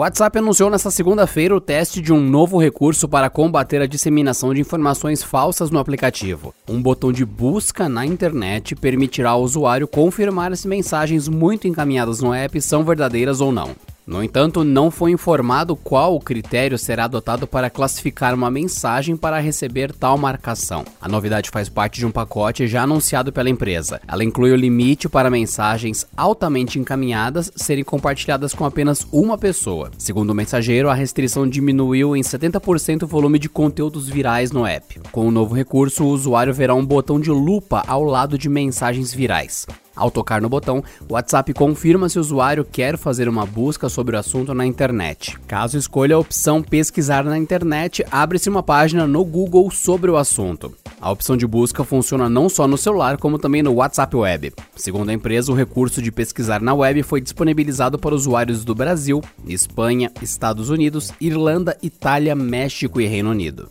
WhatsApp anunciou nesta segunda-feira o teste de um novo recurso para combater a disseminação de informações falsas no aplicativo. Um botão de busca na internet permitirá ao usuário confirmar se mensagens muito encaminhadas no app são verdadeiras ou não. No entanto, não foi informado qual o critério será adotado para classificar uma mensagem para receber tal marcação. A novidade faz parte de um pacote já anunciado pela empresa. Ela inclui o limite para mensagens altamente encaminhadas serem compartilhadas com apenas uma pessoa. Segundo o mensageiro, a restrição diminuiu em 70% o volume de conteúdos virais no app. Com o novo recurso, o usuário verá um botão de lupa ao lado de mensagens virais. Ao tocar no botão, o WhatsApp confirma se o usuário quer fazer uma busca sobre o assunto na internet. Caso escolha a opção Pesquisar na internet, abre-se uma página no Google sobre o assunto. A opção de busca funciona não só no celular, como também no WhatsApp Web. Segundo a empresa, o recurso de pesquisar na web foi disponibilizado para usuários do Brasil, Espanha, Estados Unidos, Irlanda, Itália, México e Reino Unido.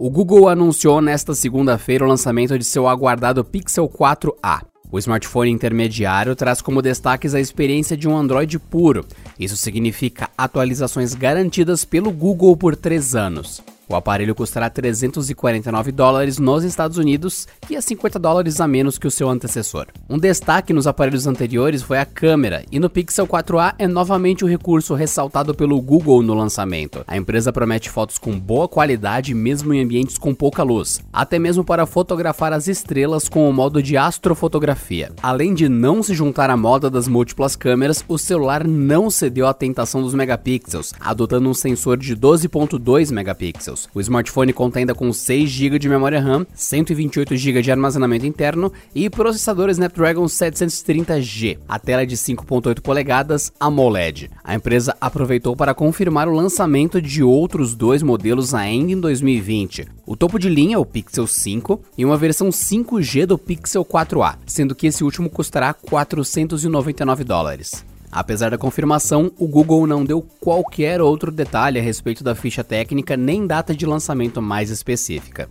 O Google anunciou nesta segunda-feira o lançamento de seu aguardado Pixel 4a. O smartphone intermediário traz como destaques a experiência de um Android puro. Isso significa atualizações garantidas pelo Google por três anos. O aparelho custará 349 dólares nos Estados Unidos, que é 50 dólares a menos que o seu antecessor. Um destaque nos aparelhos anteriores foi a câmera, e no Pixel 4a é novamente o recurso ressaltado pelo Google no lançamento. A empresa promete fotos com boa qualidade mesmo em ambientes com pouca luz, até mesmo para fotografar as estrelas com o modo de astrofotografia. Além de não se juntar à moda das múltiplas câmeras, o celular não cedeu à tentação dos megapixels, adotando um sensor de 12.2 megapixels. O smartphone conta ainda com 6 GB de memória RAM, 128 GB de armazenamento interno e processador Snapdragon 730G. A tela é de 5.8 polegadas AMOLED. A empresa aproveitou para confirmar o lançamento de outros dois modelos ainda em 2020. O topo de linha, o Pixel 5, e uma versão 5G do Pixel 4a, sendo que esse último custará 499 dólares. Apesar da confirmação, o Google não deu qualquer outro detalhe a respeito da ficha técnica nem data de lançamento mais específica.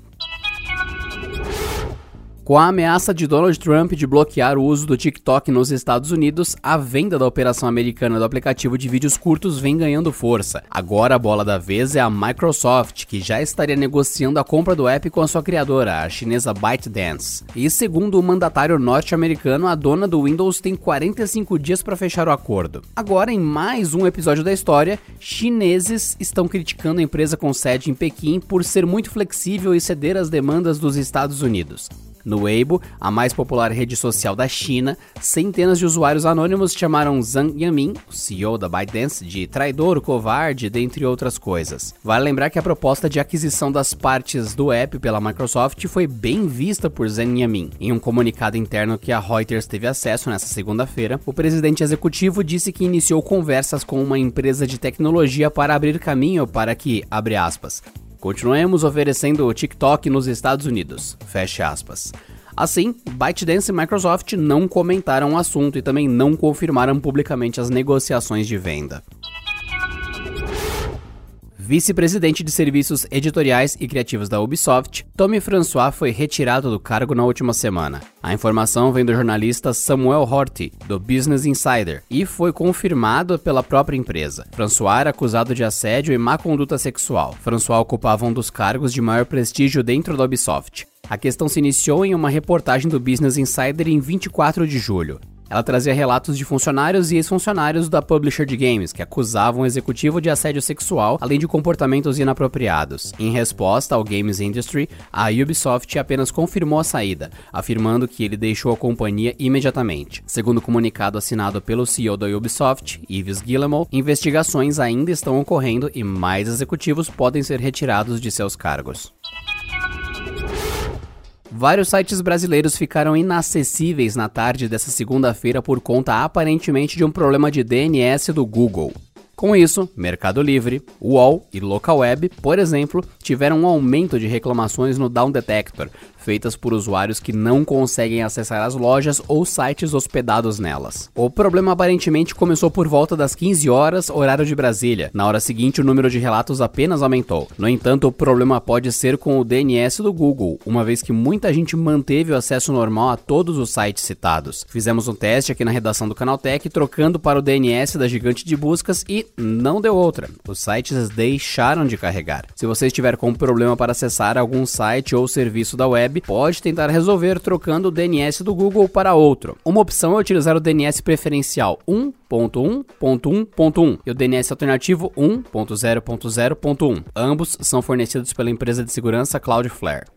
Com a ameaça de Donald Trump de bloquear o uso do TikTok nos Estados Unidos, a venda da operação americana do aplicativo de vídeos curtos vem ganhando força. Agora a bola da vez é a Microsoft, que já estaria negociando a compra do app com a sua criadora, a chinesa ByteDance. E segundo o mandatário norte-americano, a dona do Windows tem 45 dias para fechar o acordo. Agora, em mais um episódio da história, chineses estão criticando a empresa com sede em Pequim por ser muito flexível e ceder às demandas dos Estados Unidos. No Weibo, a mais popular rede social da China, centenas de usuários anônimos chamaram Zhang Yamin, o CEO da ByteDance, de traidor, covarde, dentre outras coisas. Vale lembrar que a proposta de aquisição das partes do app pela Microsoft foi bem vista por Zhang Yamin. Em um comunicado interno que a Reuters teve acesso nesta segunda-feira, o presidente executivo disse que iniciou conversas com uma empresa de tecnologia para abrir caminho para que, abre aspas, Continuemos oferecendo o TikTok nos Estados Unidos. Feche aspas. Assim, ByteDance e Microsoft não comentaram o assunto e também não confirmaram publicamente as negociações de venda vice-presidente de serviços editoriais e criativos da Ubisoft, Tommy François foi retirado do cargo na última semana. A informação vem do jornalista Samuel Horty, do Business Insider, e foi confirmado pela própria empresa. François era acusado de assédio e má conduta sexual. François ocupava um dos cargos de maior prestígio dentro da Ubisoft. A questão se iniciou em uma reportagem do Business Insider em 24 de julho. Ela trazia relatos de funcionários e ex-funcionários da publisher de games que acusavam o executivo de assédio sexual, além de comportamentos inapropriados. Em resposta ao Games Industry, a Ubisoft apenas confirmou a saída, afirmando que ele deixou a companhia imediatamente. Segundo o comunicado assinado pelo CEO da Ubisoft, Yves Guillemot, investigações ainda estão ocorrendo e mais executivos podem ser retirados de seus cargos. Vários sites brasileiros ficaram inacessíveis na tarde dessa segunda-feira por conta aparentemente de um problema de DNS do Google. Com isso, Mercado Livre, UOL e Localweb, por exemplo, tiveram um aumento de reclamações no Down Detector, feitas por usuários que não conseguem acessar as lojas ou sites hospedados nelas. O problema aparentemente começou por volta das 15 horas, horário de Brasília. Na hora seguinte, o número de relatos apenas aumentou. No entanto, o problema pode ser com o DNS do Google, uma vez que muita gente manteve o acesso normal a todos os sites citados. Fizemos um teste aqui na redação do Canaltech, trocando para o DNS da gigante de buscas e não deu outra. Os sites deixaram de carregar. Se você estiver com problema para acessar algum site ou serviço da web, pode tentar resolver trocando o DNS do Google para outro. Uma opção é utilizar o DNS preferencial 1.1.1.1 e o DNS alternativo 1.0.0.1. Ambos são fornecidos pela empresa de segurança Cloudflare.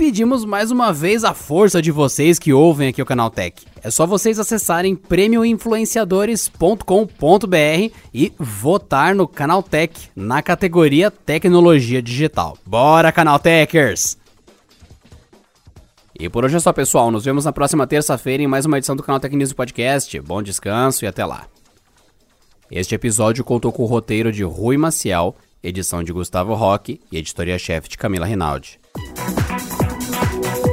pedimos mais uma vez a força de vocês que ouvem aqui o Canal Tech. É só vocês acessarem prêmioinfluenciadores.com.br e votar no Canal Tech na categoria Tecnologia Digital. Bora, Canal Techers! E por hoje é só, pessoal. Nos vemos na próxima terça-feira em mais uma edição do Canal Tech News Podcast. Bom descanso e até lá. Este episódio contou com o roteiro de Rui Maciel, edição de Gustavo Roque e editoria-chefe de Camila Rinaldi. Bye.